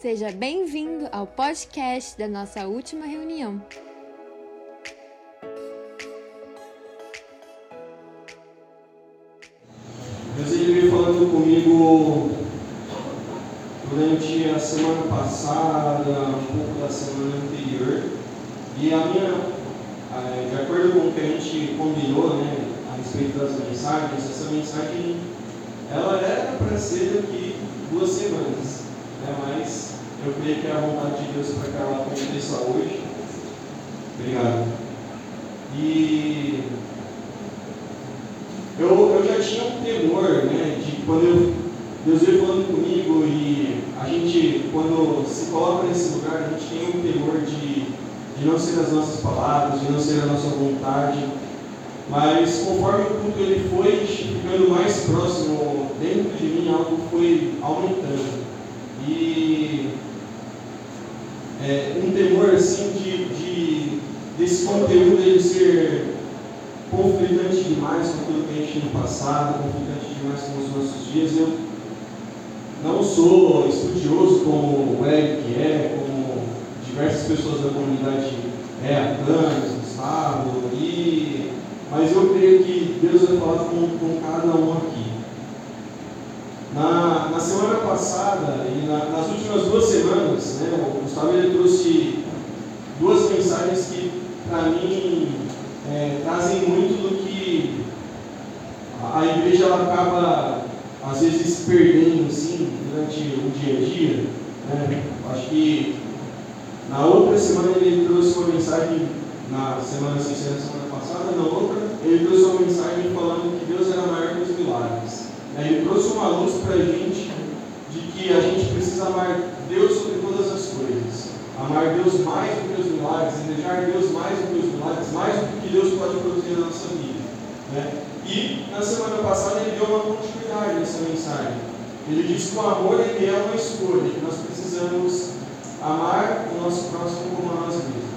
Seja bem-vindo ao podcast da nossa última reunião. Deus ele veio falando comigo durante a semana passada, um pouco da semana anterior. E a minha, eh, de acordo com o que a gente combinou né, a respeito das mensagens, essa mensagem ela era para ser daqui duas semanas, né, mas eu creio que é a vontade de Deus para que ela aconteça hoje. Obrigado. E eu, eu já tinha um temor, né, de quando eu, Deus veio falando comigo e a gente, quando se coloca nesse lugar, a gente tem um temor de, de não ser as nossas palavras, de não ser a nossa vontade, mas conforme o culto ele foi ficando mais próximo dentro de mim, algo foi aumentando. E é, um temor assim de, de desse conteúdo ele ser conflitante demais com aquilo que a gente tinha no passado, conflitante demais com os nossos dias. Eu não sou estudioso como o Eric é, como diversas pessoas da comunidade é, a Camis, Gustavo, e, mas eu creio que Deus vai falar com, com cada um aqui. Na, na semana passada e na, nas últimas duas semanas, né, o Gustavo ele trouxe duas mensagens que, para mim, é, trazem muito do que a, a igreja ela acaba, às vezes, perdendo assim, durante o dia a dia. Né? Acho que na outra semana ele trouxe uma mensagem, na semana sem ser na semana passada, na outra, ele trouxe uma mensagem falando que Deus era maior que os milagres. Ele trouxe uma luz para a gente de que a gente precisa amar Deus sobre todas as coisas. Amar Deus mais do que os milagres, desejar Deus mais do que os milagres, mais do que Deus pode produzir na nossa vida. Né? E na semana passada ele deu uma continuidade nessa mensagem. Ele disse que o amor ele é uma escolha, que nós precisamos amar o nosso próximo como a nós mesmos.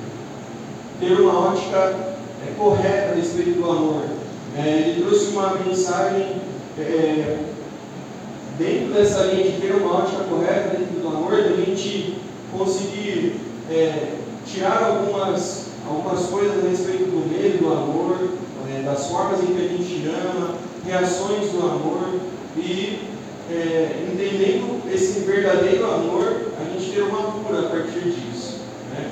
Ter uma ótica é, correta a respeito do amor. É, ele trouxe uma mensagem é, dentro dessa linha de ter uma ótica correta dentro do amor, da gente conseguir é, tirar algumas, algumas coisas a respeito do medo, do amor, é, das formas em que a gente ama, reações do amor e é, entendendo esse verdadeiro amor, a gente ter uma cura a partir disso. Né?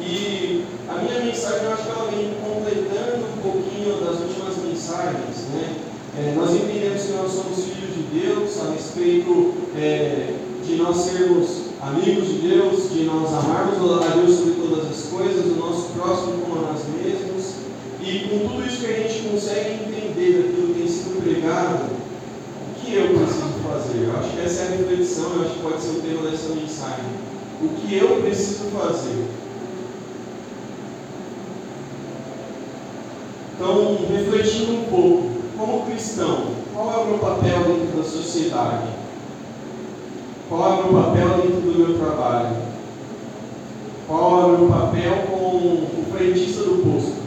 E a minha mensagem, eu acho que ela vem completando um pouquinho das últimas mensagens. Né? É, nós entendemos que nós somos filhos de Deus a respeito é, de nós sermos amigos de Deus, de nós amarmos a Deus sobre todas as coisas, o nosso próximo como a nós mesmos. E com tudo isso que a gente consegue entender daquilo que tem sido pregado, o que eu preciso fazer? Eu acho que essa é a reflexão, eu acho que pode ser o tema dessa mensagem. O que eu preciso fazer? Então, refletindo um pouco, cristão, qual é o meu papel dentro da sociedade? Qual é o meu papel dentro do meu trabalho? Qual é o meu papel como o frentista do posto?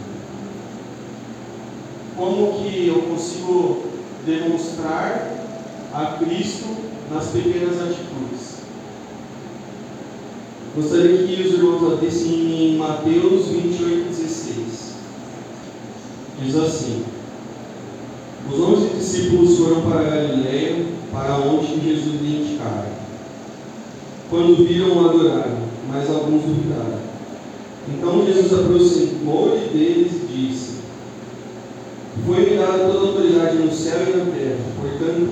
Como que eu consigo demonstrar a Cristo nas pequenas atitudes? Gostaria que os irmãos abrissem em Mateus 28, 16. Diz assim: discípulos foram para Galiléia, para onde Jesus lhe indicara. Quando viram, adoraram, mas alguns duvidaram. Então Jesus aproximou-lhe deles e disse: Foi-me dada toda a autoridade no céu e na terra, portanto,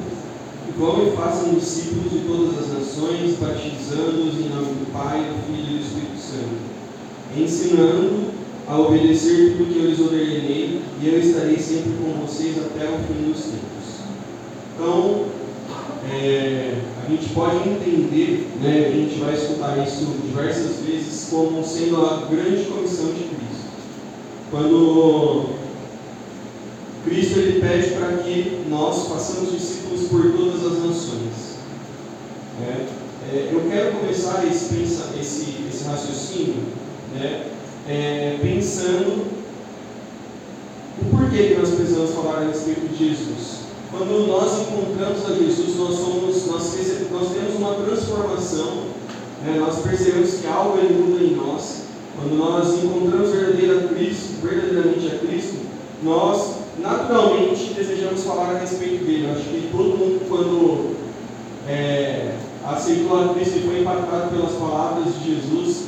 vão e façam discípulos de todas as nações, batizando-os em nome do Pai, do Filho e do Espírito Santo, ensinando a obedecer tudo que eu lhes ordenei, e eu estarei sempre com vocês até o fim dos tempos. Então, é, a gente pode entender, né, a gente vai escutar isso diversas vezes, como sendo a grande comissão de Cristo. Quando Cristo ele pede para que nós façamos discípulos por todas as nações. É, é, eu quero começar esse, esse, esse raciocínio né, é, pensando o porquê que nós precisamos falar a respeito de Jesus. Quando nós encontramos a Jesus, nós, somos, nós, nós temos uma transformação né, nós percebemos que algo ele muda em nós. Quando nós encontramos verdadeira Cristo, verdadeiramente a Cristo, nós naturalmente desejamos falar a respeito dele. Acho que todo mundo, quando é, aceitou a Cristo e foi impactado pelas palavras de Jesus,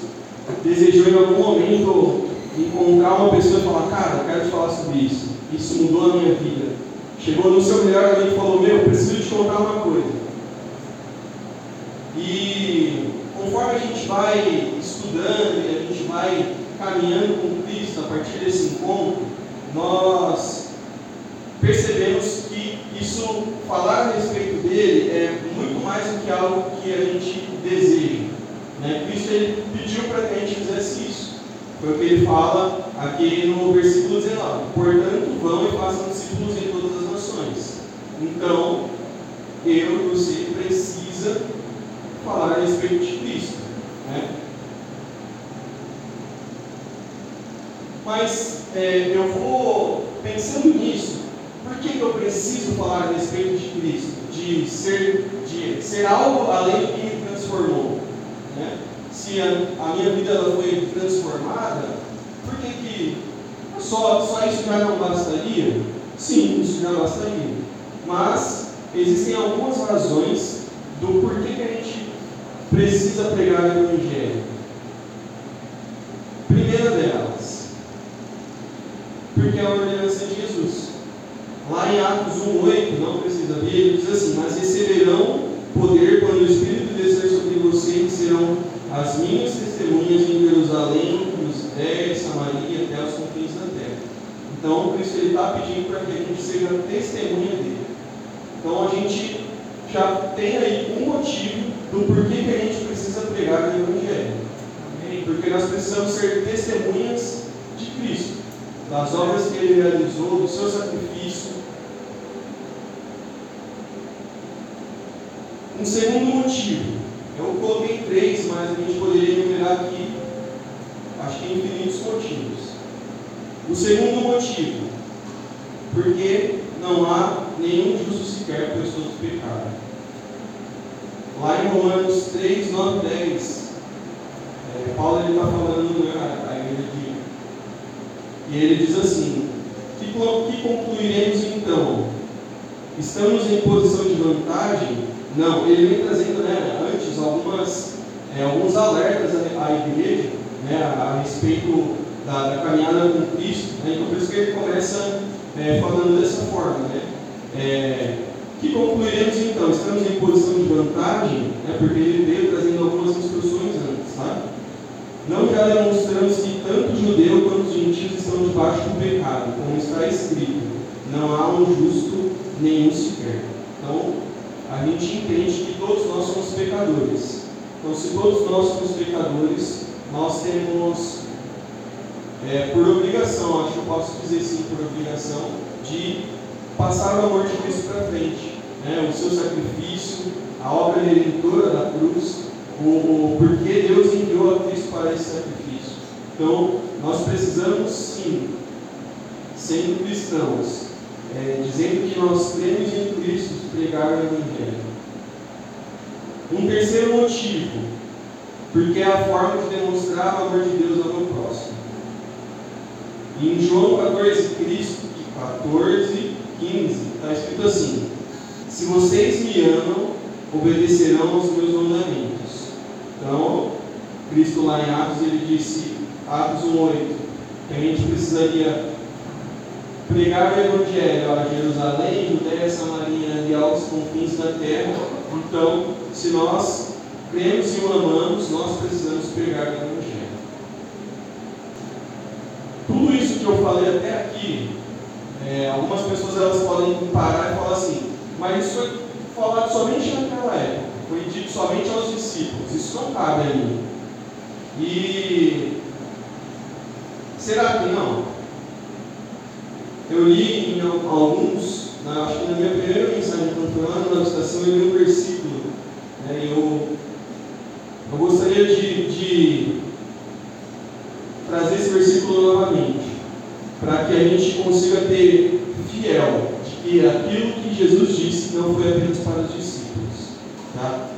desejou em algum momento encontrar uma pessoa e falar: Cara, eu quero te falar sobre isso. Isso mudou a minha vida. Chegou no seu melhor amigo e falou: Meu, preciso te contar uma coisa. E conforme a gente vai estudando e a gente vai caminhando com Cristo a partir desse encontro, nós percebemos que isso, falar a respeito dele, é muito mais do que algo que a gente deseja. Né? Cristo ele pediu para que a gente fizesse isso. Foi o que ele fala aqui no versículo 19. Portanto, vão e façam discípulos em todas as nações. Então, eu e você precisa falar a respeito de Cristo. Né? Mas é, eu vou pensando nisso, por que, que eu preciso falar a respeito de Cristo? De ser, de ser algo além do que me transformou. Né? Se a, a, minha vida ela foi transformada, por que, que só, só isso já não bastaria? Sim, isso já bastaria. Mas existem algumas razões do porquê que a gente precisa pregar o Evangelho. Primeira delas, porque é a ordenança de Jesus. Lá em Atos 1,8, não precisa ver, ele diz assim: Mas receberão poder quando o Espírito descer sobre vocês, serão as minhas testemunhas em Jerusalém, em Judéia, Samaria, até os confins da terra. Então, Cristo está pedindo para que a gente seja testemunha dele. Então, a gente já tem aí um motivo do porquê que a gente precisa pregar o Evangelho. Porque nós precisamos ser testemunhas de Cristo, das obras que ele realizou, do seu sacrifício. Um segundo motivo, eu coloquei três, mas a gente poderia enumerar aqui, acho que infinitos motivos. O segundo motivo, porque não há nenhum justo sequer, pois todos pecaram. Lá em Romanos 3, 9 10, é, Paulo está falando né, a, igreja de. E ele diz assim: que, que concluiremos então? Estamos em posição de vantagem? Não, ele vem trazendo né, antes algumas, é, alguns alertas à, à igreja né, a, a respeito da, da, caminhada com Cristo. Né, então, por isso que ele começa é, falando dessa forma. Né, é, que concluiremos então? Estamos em posição de vantagem, né, porque ele veio trazendo algumas instruções antes, tá? Não já demonstramos que tanto judeu quanto os gentios estão debaixo do pecado, como está escrito: não há um justo nenhum sequer. Então, a gente entende que todos nós somos pecadores. Então, se todos nós somos pecadores, nós temos, é, por obrigação, acho que eu posso dizer sim, por obrigação, de passar o amor de Cristo para frente. Né? O seu sacrifício, a obra redentora da cruz, o, o porquê Deus enviou a Cristo para esse sacrifício. Então, nós precisamos sim, sendo cristãos, é, dizendo que nós cremos em Cristo, pregar o Evangelho. Um terceiro motivo, porque é a forma de demonstrar o amor de Deus ao meu. Em João 14, Cristo, 14, 15, está escrito assim: Se vocês me amam, obedecerão aos meus mandamentos. Então, Cristo lá em Atos, ele disse, Atos 1,8, que a gente precisaria pregar o Evangelho a Jerusalém, Judéia, Samaria e aos confins da terra. Então, se nós cremos e o amamos, nós precisamos pregar o Evangelho. Tudo isso que eu falei até aqui é, algumas pessoas elas podem parar e falar assim, mas isso foi falado somente naquela época, foi dito somente aos discípulos, isso não cabe a mim. E será que não? Eu li em alguns, na, acho que na minha primeira mensagem, lá na estação, eu li um versículo. Né, eu, eu gostaria de, de trazer esse versículo novamente para que a gente consiga ter fiel de que aquilo que Jesus disse não foi apenas para os discípulos. Tá?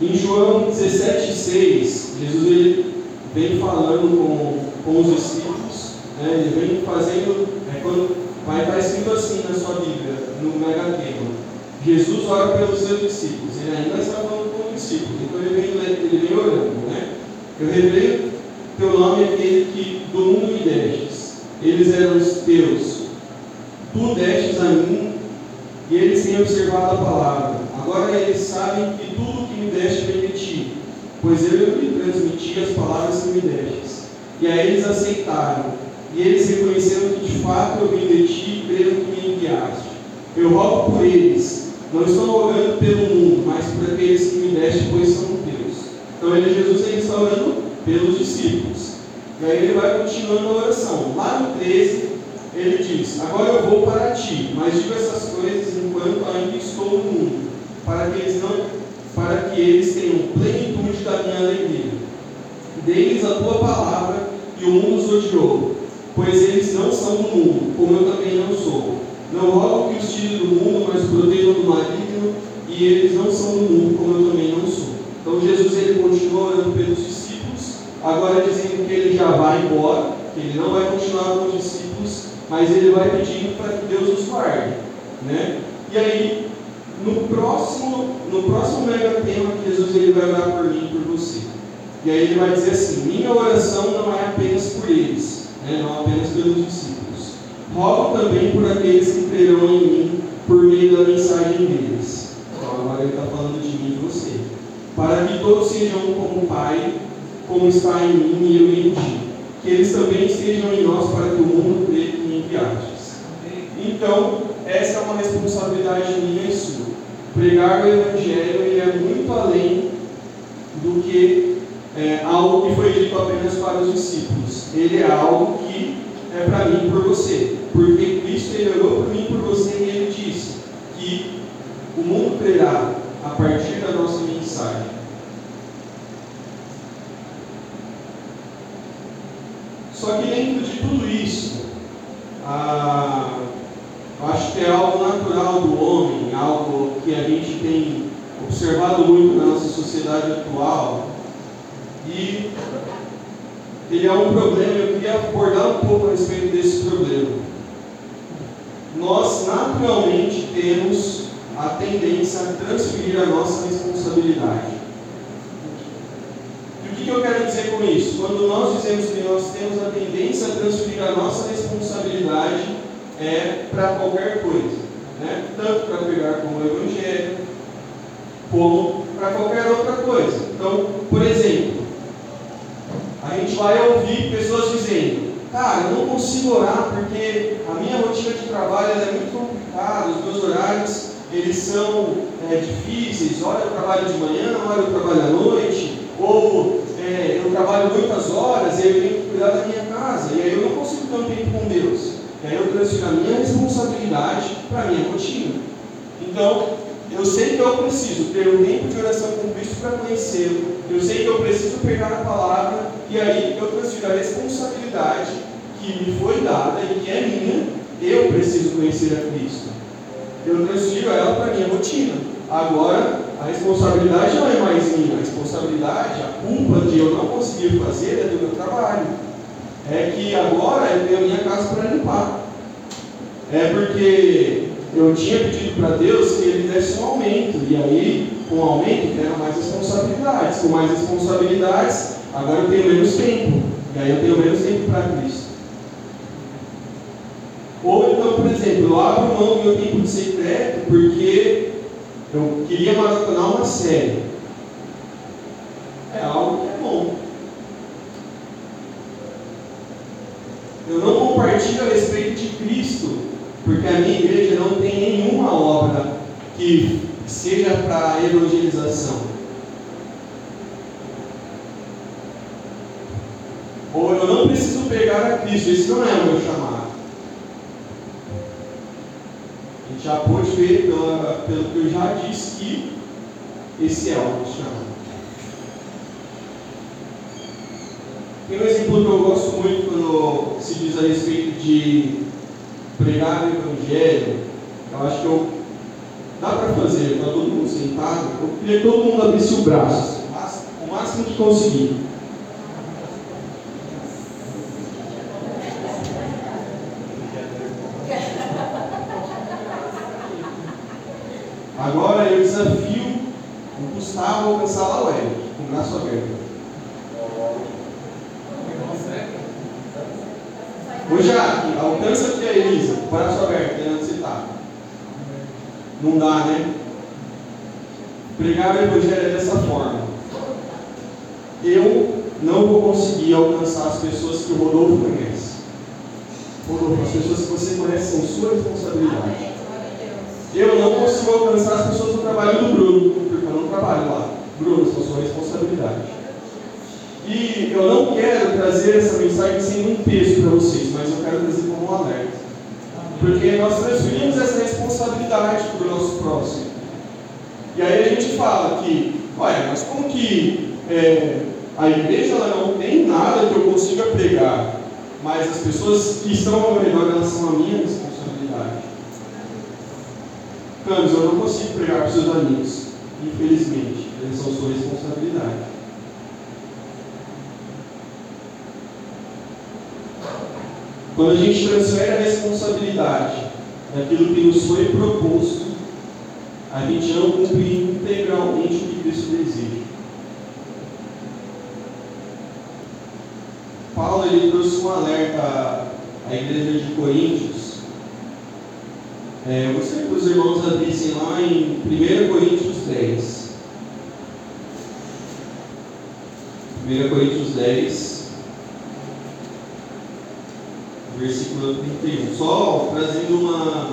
Em João 17,6, Jesus ele vem falando com, com os discípulos, né? ele vem fazendo, é, quando, vai estar escrito assim na sua Bíblia, no megatema. Jesus ora pelos seus discípulos, ele ainda está falando com os discípulos, então ele vem, ele vem orando, né? Eu revelei teu nome é aquele que do mundo me destes, eles eram os teus, tu destes a mim, e eles têm observado a palavra. Agora eles sabem que tudo que me deste vem de ti, pois eu lhe transmiti as palavras que me destes. E aí eles aceitaram, e eles reconheceram que de fato eu vim de ti e creram que me enviaste. Eu rogo por eles, não estou rogando pelo mundo, mas por aqueles que me deste, pois são teus. Então ele, Jesus ele está orando pelos discípulos. E aí ele vai continuando a oração. Lá no 13, ele diz: Agora eu vou para ti, mas digo essas coisas enquanto ainda estou no mundo, para que eles não, para que eles tenham plenitude da minha alegria. Deles a tua palavra e o mundo os odiou, pois eles não são do mundo, como eu também não sou. Não rogo que os tire do mundo, mas protejam do maligno, e eles não são do mundo, como eu também não sou. Então Jesus ele continua orando pelos discípulos, agora dizendo que ele já vai embora, que ele não vai continuar com os discípulos, mas ele vai pedindo para que Deus os guarde. Né? E aí, no próximo, no próximo mega tema, Jesus ele vai orar por mim e por você. E aí ele vai dizer assim: minha oração não é apenas por eles, né? não apenas pelos discípulos. Rogo também por aqueles que crerão em mim por meio da mensagem deles. Então agora ele está falando de mim e você. Para que todos sejam como o Pai, como está em mim e eu em ti. Que eles também estejam em nós para que o mundo creia que me enviastes. Então, essa é uma responsabilidade minha e sua. Pregar o Evangelho ele é muito além do que é, algo que foi dito apenas para os discípulos. Ele é algo que é para mim e por você. Porque Cristo ele orou por mim e por você e ele disse que o mundo crerá a partir da nossa mensagem. Só que dentro de tudo isso, ah, acho que é algo natural do homem, algo que a gente tem observado muito na nossa sociedade atual. E ele é um problema, eu queria abordar um pouco a respeito desse problema. Nós naturalmente temos a tendência a transferir a nossa responsabilidade. E o que, eu quero dizer com isso? Quando nós dizemos que nós temos a tendência a transferir a nossa responsabilidade é para qualquer coisa, né? tanto para pegar com o Evangelho, como para qualquer outra coisa. Então, por exemplo, a gente vai ouvir pessoas dizendo: Cara, eu não consigo orar porque a minha rotina de trabalho é muito complicada, os meus horários eles são é, difíceis. Olha, eu trabalho de manhã, olha, eu trabalho à noite, ou trabalho muitas horas e aí eu tenho que cuidar da minha casa, e aí eu não consigo ter um tempo com Deus. E aí eu transfiro a minha responsabilidade para a minha rotina. Então, eu sei que eu preciso ter um tempo de oração com Cristo para conhecê-lo. Eu sei que eu preciso pegar a palavra e aí eu transfiro a responsabilidade que me foi dada e que é minha. Eu preciso conhecer a Cristo. Eu transfiro ela para a minha rotina. Agora, a responsabilidade não é mais minha. A responsabilidade, a culpa de eu não conseguir fazer é do meu trabalho. É que agora eu tenho a minha casa para limpar. É porque eu tinha pedido para Deus que Ele desse um aumento. E aí, com o aumento, vieram mais responsabilidades. Com mais responsabilidades, agora eu tenho menos tempo. E aí eu tenho menos tempo para Cristo. Ou então, por exemplo, eu abro mão do meu tempo de secreto porque eu queria maratonar uma série. É algo que é bom. Eu não compartilho a respeito de Cristo, porque a minha igreja não tem nenhuma obra que seja para evangelização. Ou eu não preciso pegar a Cristo, esse não é o meu chamado. A gente já pode ver pela, pelo que eu já disse que esse é o chamado. Tem um exemplo que eu gosto muito quando se diz a respeito de pregar o Evangelho. Eu acho que eu dá para fazer, está todo mundo sentado, eu queria que todo mundo abrisse o braço, o máximo que conseguir. Agora eu desafio o Gustavo a alcançar lá o Eric, com o braço aberto. Ô Jaque, alcança aqui a Elisa, com o braço aberto, onde você está. Não dá, né? Pregar o Evangelho é dessa forma. Eu não vou conseguir alcançar as pessoas que o Rodolfo conhece. Rodolfo, as pessoas que você conhece são sua responsabilidade. Eu não consigo alcançar as pessoas do trabalho do Bruno, porque eu não trabalho lá. Bruno, são sua responsabilidade. E eu não quero trazer essa mensagem sem um peso para vocês, mas eu quero trazer como um alerta. Porque nós transferimos essa responsabilidade para o nosso próximo. E aí a gente fala que, olha, mas como que é, a igreja ela não tem nada que eu consiga pregar, mas as pessoas que estão ao redor elas são a minha responsabilidade. Campos, eu não consigo pregar para os seus amigos, infelizmente, eles são sua responsabilidade. Quando a gente transfere a responsabilidade daquilo que nos foi proposto, a gente não cumpre integralmente o que Cristo deseja. Paulo ele trouxe um alerta à igreja de Coríntios. É, eu gostaria que os irmãos abrissem lá em 1 Coríntios 10. 1 Coríntios 10, versículo 31. Só trazendo uma,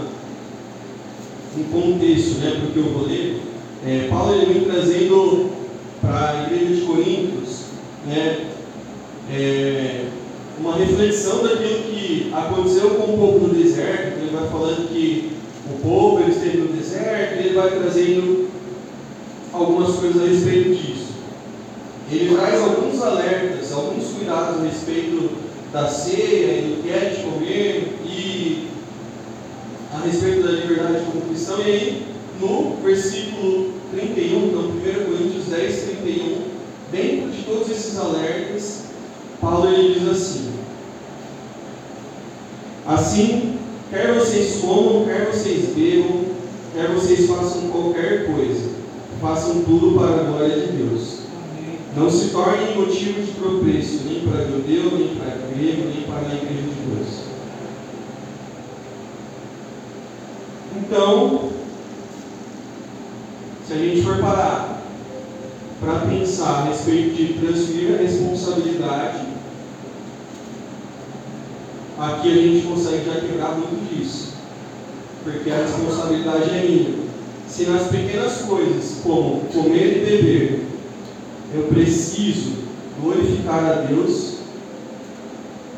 um contexto né, para o que eu vou ler. É, Paulo ele vem trazendo para a igreja de Coríntios né, é, uma reflexão daquilo que aconteceu com o povo no deserto. Ele vai falando que o povo ele esteve no deserto ele vai trazendo algumas coisas a respeito disso. Ele traz alguns alertas, alguns cuidados a respeito da ceia e do que é de comer e a respeito da liberdade aí, no versículo 31, então 1 Coríntios 10, 31, dentro de todos esses alertas, Paulo ele diz assim: Assim, quer vocês comam, quer vocês bebam, quer vocês façam qualquer coisa, façam tudo para a glória de Deus. Não se tornem motivo de tropeço, nem para judeu, nem para grego, nem para a igreja de Deus. Então, se a gente for parar para pensar a respeito de transferir a responsabilidade, aqui a gente consegue já quebrar muito disso, porque a responsabilidade é minha. Se nas pequenas coisas, como comer e beber, eu preciso glorificar a Deus,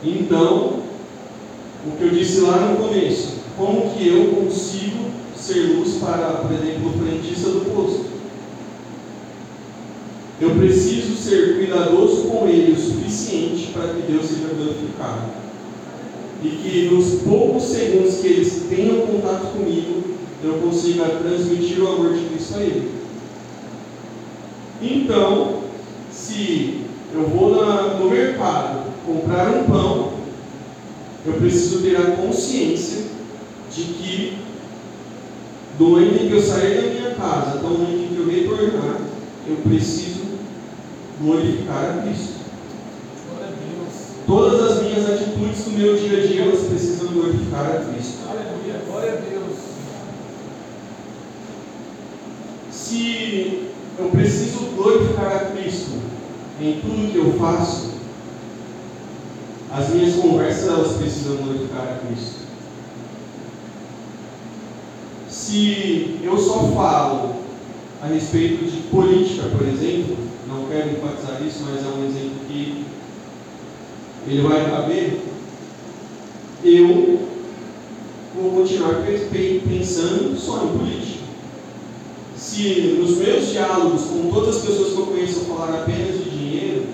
então, o que eu disse lá no começo, como que eu consigo ser luz para, por exemplo, o frentista do posto? Eu preciso ser cuidadoso com ele o suficiente para que Deus seja glorificado. E que nos poucos segundos que eles tenham contato comigo, eu consiga transmitir o amor de Cristo a ele. Então, se eu vou na, no mercado comprar um pão, eu preciso ter a consciência de que do momento em que eu sair da minha casa até o momento em que eu retornar, eu preciso glorificar a Cristo. Todas as minhas atitudes do meu dia a dia, elas precisam glorificar a Cristo. Aleluia, glória a Deus. Se eu preciso glorificar a Cristo em tudo que eu faço, as minhas conversas elas precisam glorificar a Cristo. Se eu só falo a respeito de política, por exemplo, não quero enfatizar isso, mas é um exemplo que ele vai caber, eu vou continuar pensando só em política. Se nos meus diálogos com todas as pessoas que eu conheço falar apenas de dinheiro,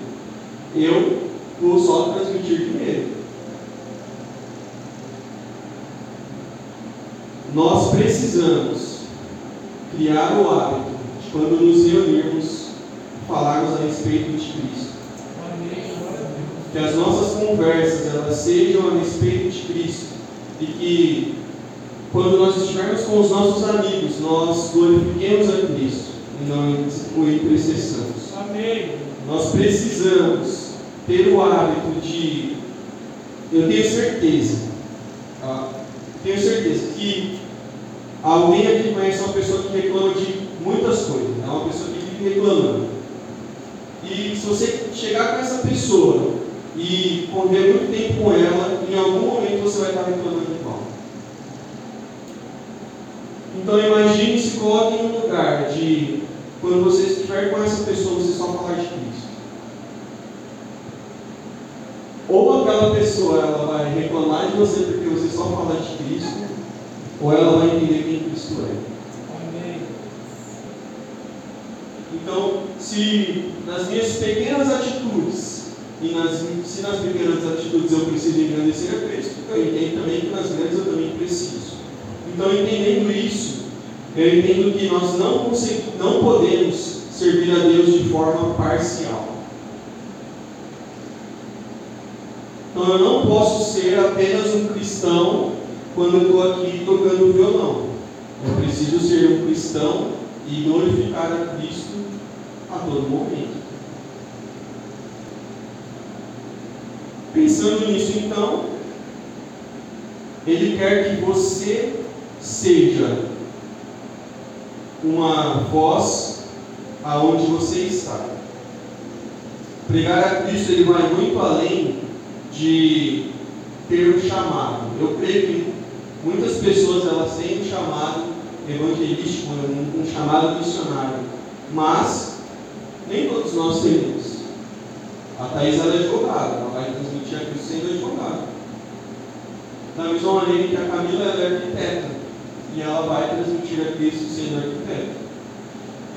eu vou só transmitir dinheiro. Nós precisamos criar o hábito de quando nos reunirmos, falarmos a respeito de Cristo. Que as nossas conversas elas sejam a respeito de Cristo e que quando nós estivermos com os nossos amigos, nós glorifiquemos a Cristo e não o intercessamos. Amém. Nós precisamos ter o hábito de. Eu tenho certeza, tá? tenho certeza que alguém aqui conhece uma pessoa que reclama de muitas coisas, é uma pessoa que vive reclamando. E se você chegar com essa pessoa e conviver muito tempo com ela, em algum momento você vai estar reclamando igual. Então imagine se coloque em um lugar de quando você estiver com essa pessoa, você só falar de Cristo. Ou aquela pessoa ela vai reclamar de você porque você só fala de Cristo, ou ela vai entender quem Cristo é. Amém. Então, se nas minhas pequenas atitudes, e nas, se nas pequenas atitudes eu preciso engrandecer a Cristo, eu entendo também que nas grandes eu também preciso. Então, entendendo isso, eu entendo que nós não, não podemos servir a Deus de forma parcial. Então eu não posso ser apenas um cristão quando eu estou aqui tocando violão. Eu preciso ser um cristão e glorificar a Cristo a todo momento. Pensando nisso, então, Ele quer que você seja uma voz aonde você está. Pregar a Cristo ele vai muito além de ter um chamado. Eu creio que muitas pessoas elas têm um chamado evangelístico, um, um chamado missionário, mas nem todos nós temos. A Thais ela é advogada, ela vai transmitir a Cristo sendo advogada. Da mesma maneira que a Camila é arquiteta e ela vai transmitir a Cristo sendo arquiteto.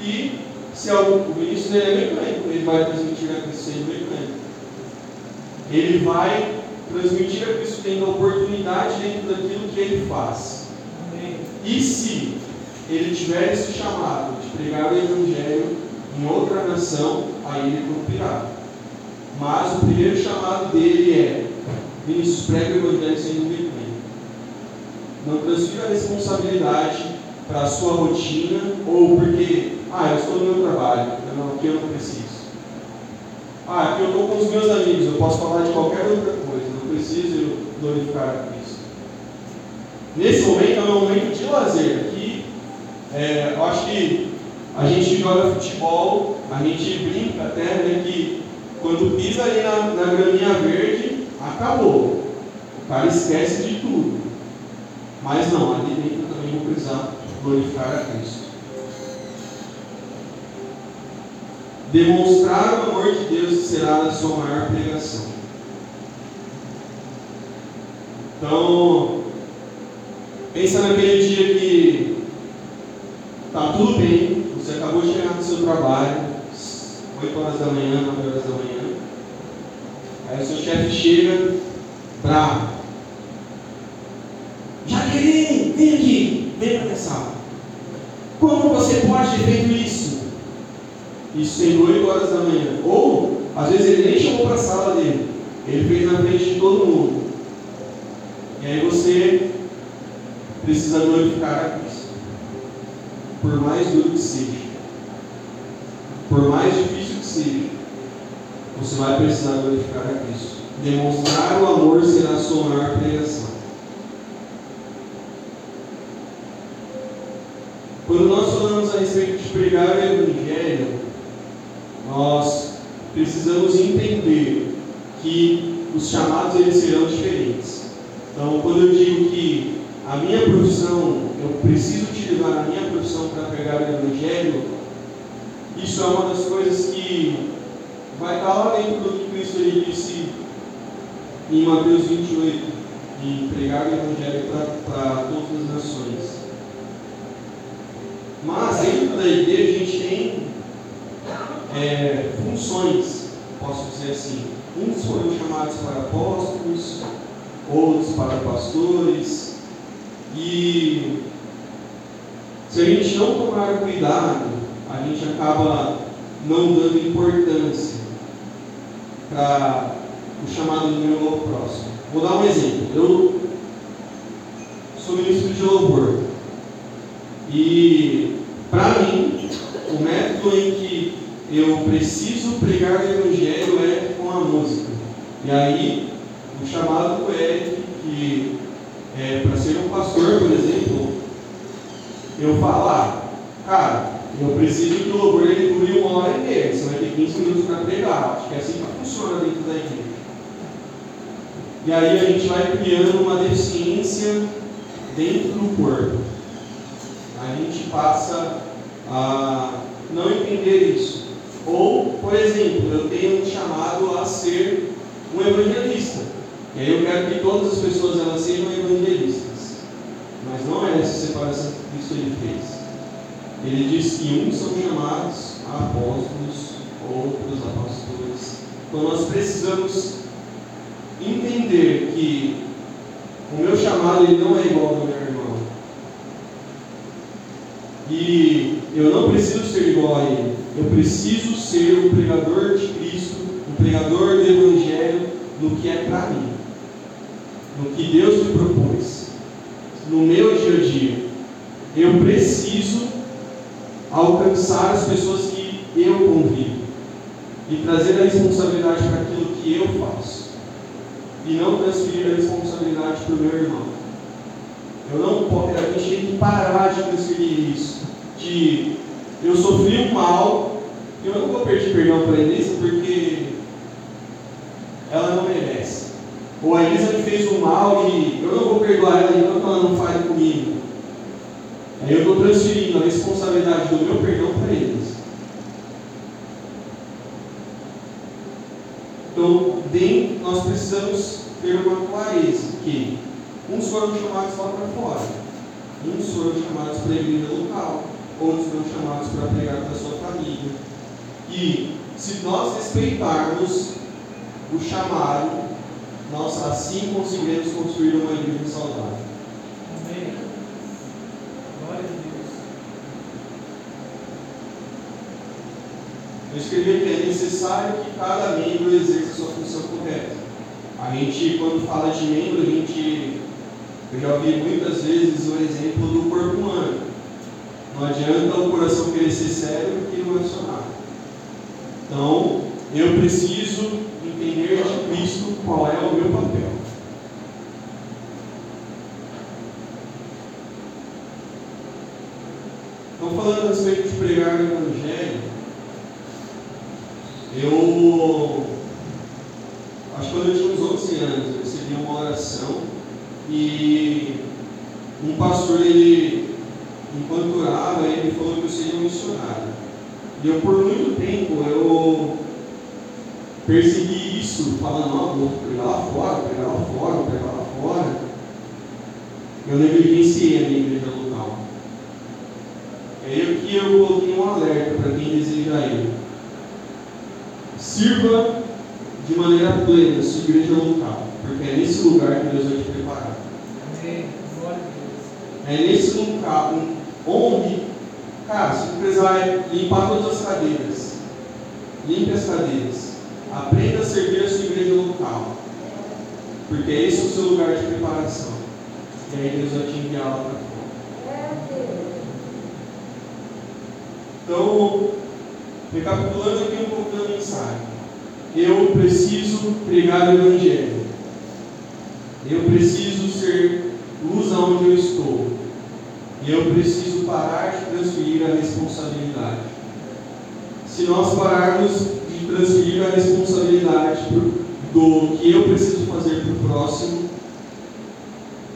E se o Vinícius é mecânico, ele vai transmitir a Cristo sendo mecânico. Ele vai transmitir a Cristo tendo a oportunidade dentro daquilo que ele faz. Amém. E se ele tiver esse chamado de pregar o Evangelho em outra nação, aí ele cumprirá. Mas o primeiro chamado dele é: Vinícius, prega o Evangelho sendo mecânico. Não transfira a responsabilidade para a sua rotina ou porque, ah, eu estou no meu trabalho, eu não, aqui eu não preciso. Ah, aqui eu estou com os meus amigos, eu posso falar de qualquer outra coisa, não preciso glorificar a Cristo. Nesse momento é um momento de lazer. Aqui, é, eu acho que a gente joga futebol, a gente brinca até, né, que quando pisa ali na, na graminha verde, acabou. O cara esquece de tudo. Mas não, ali dentro também vou precisar glorificar a Cristo. Demonstrar o amor de Deus será a sua maior pregação. Então, pensa naquele dia que está tudo bem, você acabou de chegar no seu trabalho, 8 horas da manhã, 9 horas da manhã. Aí o seu chefe chega bravo. Jaqueline, vem aqui, vem para essa sala. Como você pode ter feito isso? Isso tem 8 horas da manhã. Ou, às vezes, ele nem chamou para a sala dele. Ele fez na frente de todo mundo. E aí você precisa glorificar. Por mais duro que seja. Por mais difícil que seja. Você vai precisar glorificar a Cristo. Demonstrar o amor será a sua maior pregação. Quando nós falamos a respeito de pregar o Evangelho, nós precisamos entender que os chamados eles serão diferentes. Então, quando eu digo que a minha profissão, eu preciso utilizar a minha profissão para pregar o Evangelho, isso é uma das coisas que vai estar lá dentro do que Cristo ele disse em Mateus 28, de pregar o Evangelho para todas as nações. Mas dentro da igreja a gente tem é, funções, posso dizer assim. Uns foram chamados para apóstolos, outros para pastores, e Se a gente não tomar cuidado, a gente acaba não dando importância para o chamado do meu próximo. Vou dar um exemplo. Eu sou ministro de louvor. E, para mim, o método em que eu preciso pregar o Evangelho é com a música. E aí, o chamado do Eric, que é, para ser um pastor, por exemplo, eu falar, ah, cara, eu preciso que o louvor ele dure uma hora e meia, você vai ter 15 minutos para pregar. Acho que é assim que funciona dentro da igreja. E aí a gente vai criando uma deficiência dentro do corpo. A gente passa a não entender isso. Ou, por exemplo, eu tenho um chamado a ser um evangelista. E aí eu quero que todas as pessoas elas sejam evangelistas. Mas não é essa separação que Cristo ele fez. Ele diz que uns são chamados apóstolos, outros apóstolos. Então nós precisamos entender que o meu chamado ele não é igual ao do meu irmão. E eu não preciso ser igual a ele. Eu preciso ser um pregador de Cristo, um pregador do Evangelho no que é para mim, no que Deus me propôs, no meu dia a dia. Eu preciso alcançar as pessoas que eu convivo e trazer a responsabilidade para aquilo que eu faço e não transferir a responsabilidade para o meu irmão. Eu não posso, a gente tem que parar de transferir isso. De eu sofri um mal, eu não vou pedir perdão para a porque ela não merece. Ou a Elisa me fez um mal e eu não vou perdoar ela enquanto ela não fale comigo. Aí eu estou transferindo a responsabilidade do meu perdão para eles. Então, dentro, nós precisamos ter uma clareza que uns foram chamados lá para fora, uns foram chamados para a igreja local, outros foram chamados para pregar para a sua família. E se nós respeitarmos o chamado, nós assim conseguiremos construir uma igreja saudável. Amém. Glória a Deus. Eu escrevi que é necessário que cada membro exerça a sua função correta. A gente, quando fala de membro, a gente. Eu já ouvi muitas vezes o exemplo do corpo humano. Não adianta o coração querer ser cérebro que não é funcionar. Então, eu preciso qual é o meu papel. Então, falando a respeito de pregar o Evangelho, eu acho que quando eu tinha uns 11 anos, eu recebi uma oração e um pastor, ele, enquanto orava, ele falou que eu seria um missionário. E eu, por muito tempo, eu persegui isso, falando, não, vou pegar lá fora, pegar lá fora, pegar lá fora. Eu negligenciei a minha igreja local. É aí aqui eu coloquei um alerta para quem deseja ir. Sirva de maneira plena a sua igreja local, porque é nesse lugar que Deus vai te preparar. É nesse lugar onde, cara, se precisar limpar todas as cadeiras, limpe as cadeiras. Aprenda a servir a sua igreja local. Porque esse é o seu lugar de preparação. E aí Deus vai te enviar lá para fora. Então, recapitulando aqui um pouco da mensagem. Eu preciso pregar o Evangelho. Eu preciso ser luz aonde eu estou. E eu preciso parar de transferir a responsabilidade. Se nós pararmos transferir a responsabilidade do que eu preciso fazer para o próximo,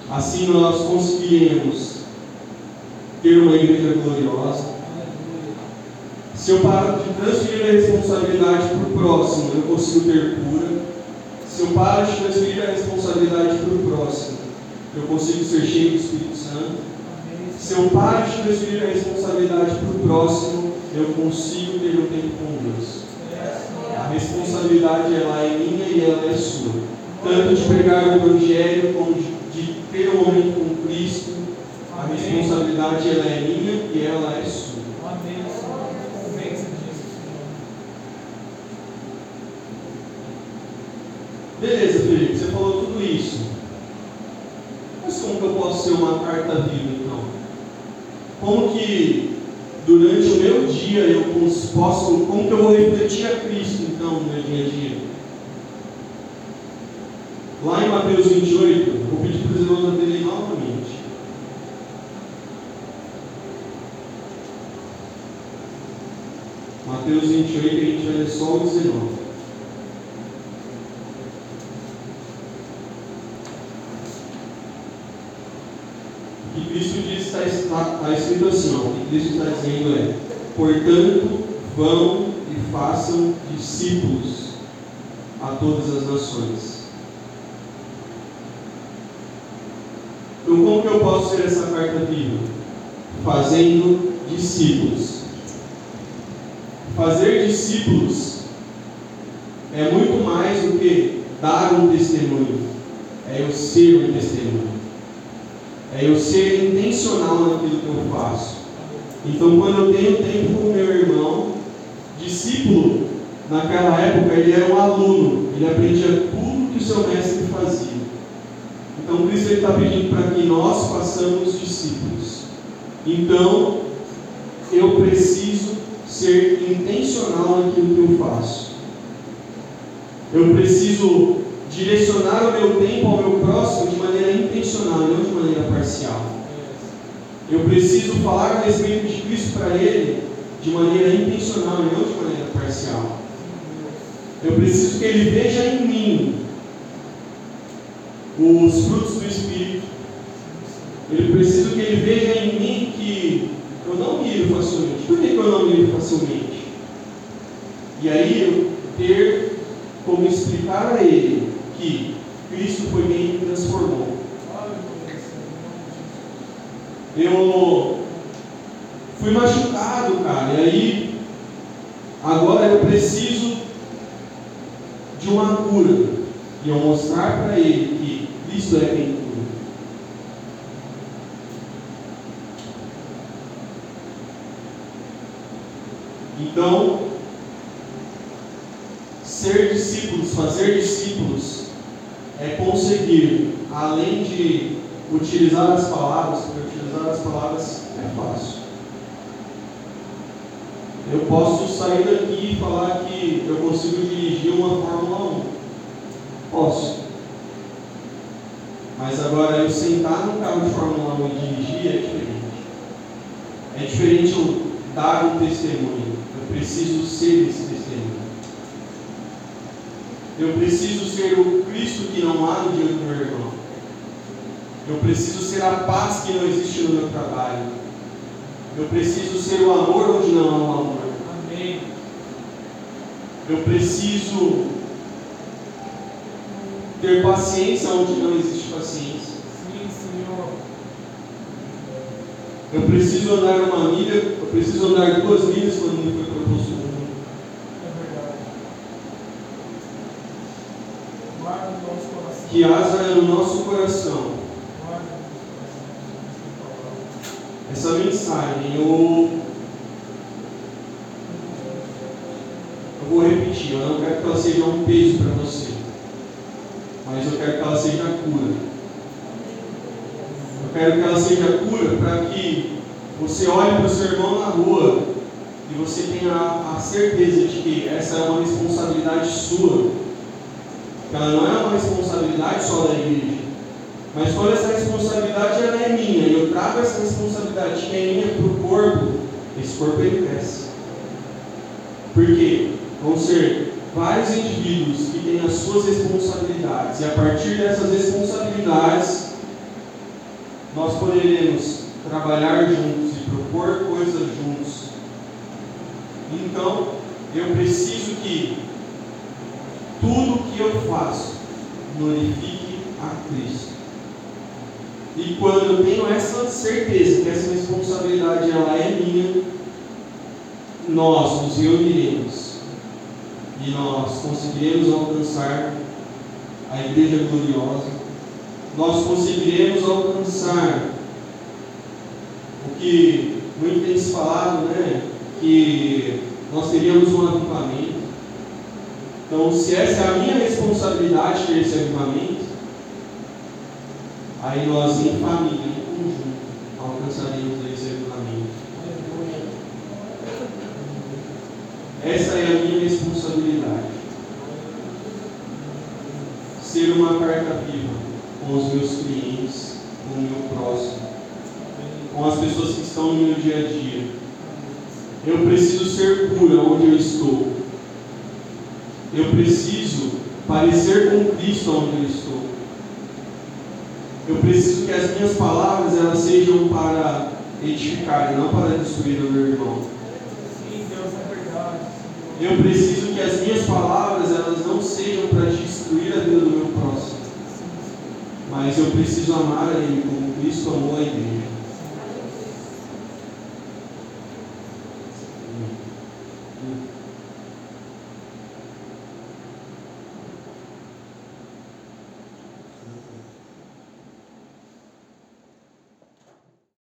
assim nós conseguiremos ter uma igreja gloriosa. Se eu parar de transferir a responsabilidade para o próximo, eu consigo ter cura. Se eu paro de transferir a responsabilidade para o próximo, eu consigo ser cheio do Espírito Santo. Se eu paro de transferir a responsabilidade para o próximo, eu consigo ter um tempo com Deus. A responsabilidade ela é minha e ela é sua. Tanto de pregar o Evangelho, como de, de ter um momento com Cristo, A responsabilidade ela é minha e ela é sua. Beleza, Felipe, você falou tudo isso. Mas como que eu posso ser uma carta viva então? Como que o dia eu posso, como que eu vou refletir a Cristo então no meu dia a dia? Lá em Mateus 28, vou pedir para os irmãos abrirem novamente. Mateus 28, a gente vai ler só o 19. O que Cristo diz está, está, está escrito assim, ó, o que Cristo está dizendo é, portanto, vão e façam discípulos a todas as nações. Então como que eu posso ser essa carta viva? Fazendo discípulos. Fazer discípulos é muito mais do que dar um testemunho. É eu ser um testemunho. É eu ser intencional naquilo que eu faço. Então, quando eu tenho tempo com meu irmão, discípulo, naquela época ele era um aluno, ele aprendia tudo que o seu mestre fazia. Então, Cristo está pedindo para que nós façamos discípulos. Então, eu preciso ser intencional naquilo que eu faço. Eu preciso direcionar o meu tempo ao meu próximo de maneira intencional, não de maneira parcial. Eu preciso falar a respeito de Cristo para ele de maneira intencional e não de maneira parcial. Eu preciso que ele veja em mim os frutos do Espírito. Ele precisa que ele veja em mim que eu não miro facilmente. Por que, que eu não miro facilmente? E aí eu ter como explicar a ele que Cristo foi quem me transformou. Eu fui machucado, cara, e aí agora eu preciso de uma cura. E eu mostrar para ele que Cristo é quem cura. Então, ser discípulos, fazer discípulos, é conseguir, além de utilizar as palavras, porque utilizar as palavras é fácil. Eu posso sair daqui e falar que eu consigo dirigir uma Fórmula 1. Posso. Mas agora eu sentar no carro de Fórmula 1 e dirigir é diferente. É diferente eu dar um testemunho. Eu preciso ser esse testemunho. Eu preciso ser o Cristo que não há no dia do meu irmão. Eu preciso ser a paz que não existe no meu trabalho. Eu preciso ser o amor onde não há o amor. Eu preciso ter paciência onde não existe paciência. Sim, Senhor. Eu preciso andar uma milha, eu preciso andar duas milhas quando me foi proposto o mundo. É verdade. Guarda o nosso coração. Que haja no nosso coração Guarda o nosso coração. essa mensagem. Eu eu não quero que ela seja um peso para você, mas eu quero que ela seja cura. Eu quero que ela seja cura para que você olhe para o seu irmão na rua e você tenha a, certeza de que essa é uma responsabilidade sua. Que ela não é uma responsabilidade só da igreja. Mas quando essa responsabilidade ela é minha e eu trago essa responsabilidade que é minha para o corpo, esse corpo ele cresce. Por quê? Vão ser vários indivíduos que têm as suas responsabilidades e a partir dessas responsabilidades nós poderemos trabalhar juntos e propor coisas juntos. Então, eu preciso que tudo que eu faço glorifique a Cristo. E quando eu tenho essa certeza que essa responsabilidade ela é minha, nós nos reuniremos e nós conseguiremos alcançar a igreja gloriosa, nós conseguiremos alcançar que muito tem se falado, né? Que nós teríamos um avivamento. Então, se essa é a minha responsabilidade ter esse avivamento, aí nós em família, em conjunto, alcançaremos esse avivamento. Essa é a minha responsabilidade. Ser uma carta viva com os meus clientes, com o meu próximo, com as pessoas que estão no meu dia a dia. Eu preciso ser pura onde eu estou. Eu preciso parecer com Cristo onde eu estou. Eu preciso que as minhas palavras elas sejam para edificar não para destruir o meu irmão. Sim, Deus é verdade. Eu preciso que as minhas palavras elas não sejam para destruir a vida do meu próximo, mas eu preciso amar a Ele como Cristo amou a igreja.